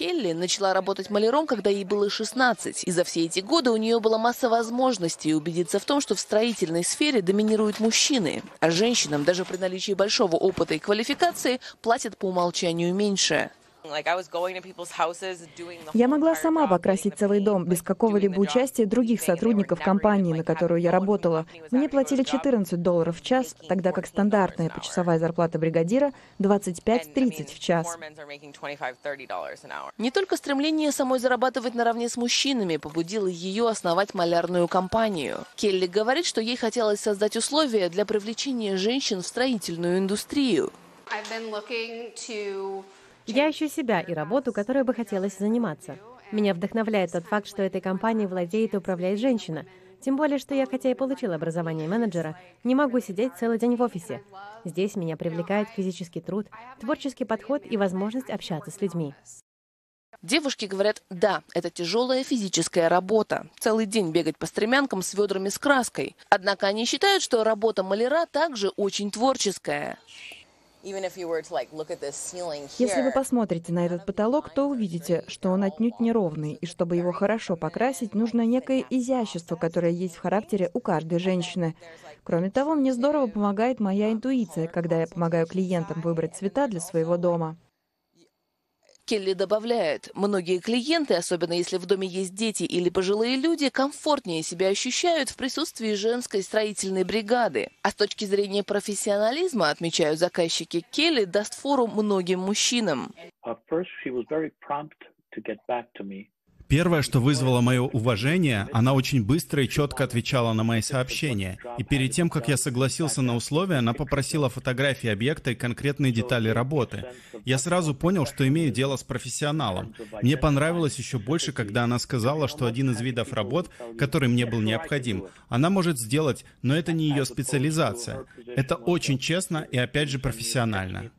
Келли начала работать маляром, когда ей было 16, и за все эти годы у нее была масса возможностей убедиться в том, что в строительной сфере доминируют мужчины, а женщинам даже при наличии большого опыта и квалификации платят по умолчанию меньше. Я могла сама покрасить целый дом без какого-либо участия других сотрудников компании, на которую я работала. Мне платили 14 долларов в час, тогда как стандартная почасовая зарплата бригадира 25-30 в час. Не только стремление самой зарабатывать наравне с мужчинами побудило ее основать малярную компанию. Келли говорит, что ей хотелось создать условия для привлечения женщин в строительную индустрию. Я ищу себя и работу, которой бы хотелось заниматься. Меня вдохновляет тот факт, что этой компанией владеет и управляет женщина. Тем более, что я, хотя и получила образование менеджера, не могу сидеть целый день в офисе. Здесь меня привлекает физический труд, творческий подход и возможность общаться с людьми. Девушки говорят, да, это тяжелая физическая работа. Целый день бегать по стремянкам с ведрами с краской. Однако они считают, что работа маляра также очень творческая. Если вы посмотрите на этот потолок, то увидите, что он отнюдь неровный, и чтобы его хорошо покрасить, нужно некое изящество, которое есть в характере у каждой женщины. Кроме того, мне здорово помогает моя интуиция, когда я помогаю клиентам выбрать цвета для своего дома. Келли добавляет, многие клиенты, особенно если в доме есть дети или пожилые люди, комфортнее себя ощущают в присутствии женской строительной бригады. А с точки зрения профессионализма, отмечают заказчики, Келли даст фору многим мужчинам. Первое, что вызвало мое уважение, она очень быстро и четко отвечала на мои сообщения. И перед тем, как я согласился на условия, она попросила фотографии объекта и конкретные детали работы. Я сразу понял, что имею дело с профессионалом. Мне понравилось еще больше, когда она сказала, что один из видов работ, который мне был необходим, она может сделать, но это не ее специализация. Это очень честно и опять же профессионально.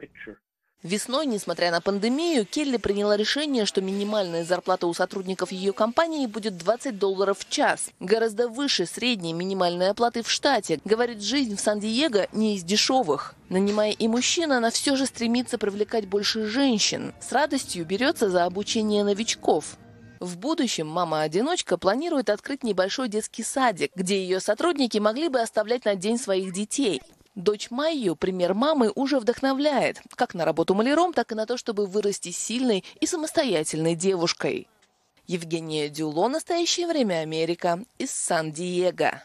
Весной, несмотря на пандемию, Келли приняла решение, что минимальная зарплата у сотрудников ее компании будет 20 долларов в час. Гораздо выше средней минимальной оплаты в штате. Говорит, жизнь в Сан-Диего не из дешевых. Нанимая и мужчин, она все же стремится привлекать больше женщин. С радостью берется за обучение новичков. В будущем мама-одиночка планирует открыть небольшой детский садик, где ее сотрудники могли бы оставлять на день своих детей. Дочь Майю, пример мамы, уже вдохновляет, как на работу маляром, так и на то, чтобы вырасти сильной и самостоятельной девушкой. Евгения Дюло, «Настоящее время Америка» из Сан-Диего.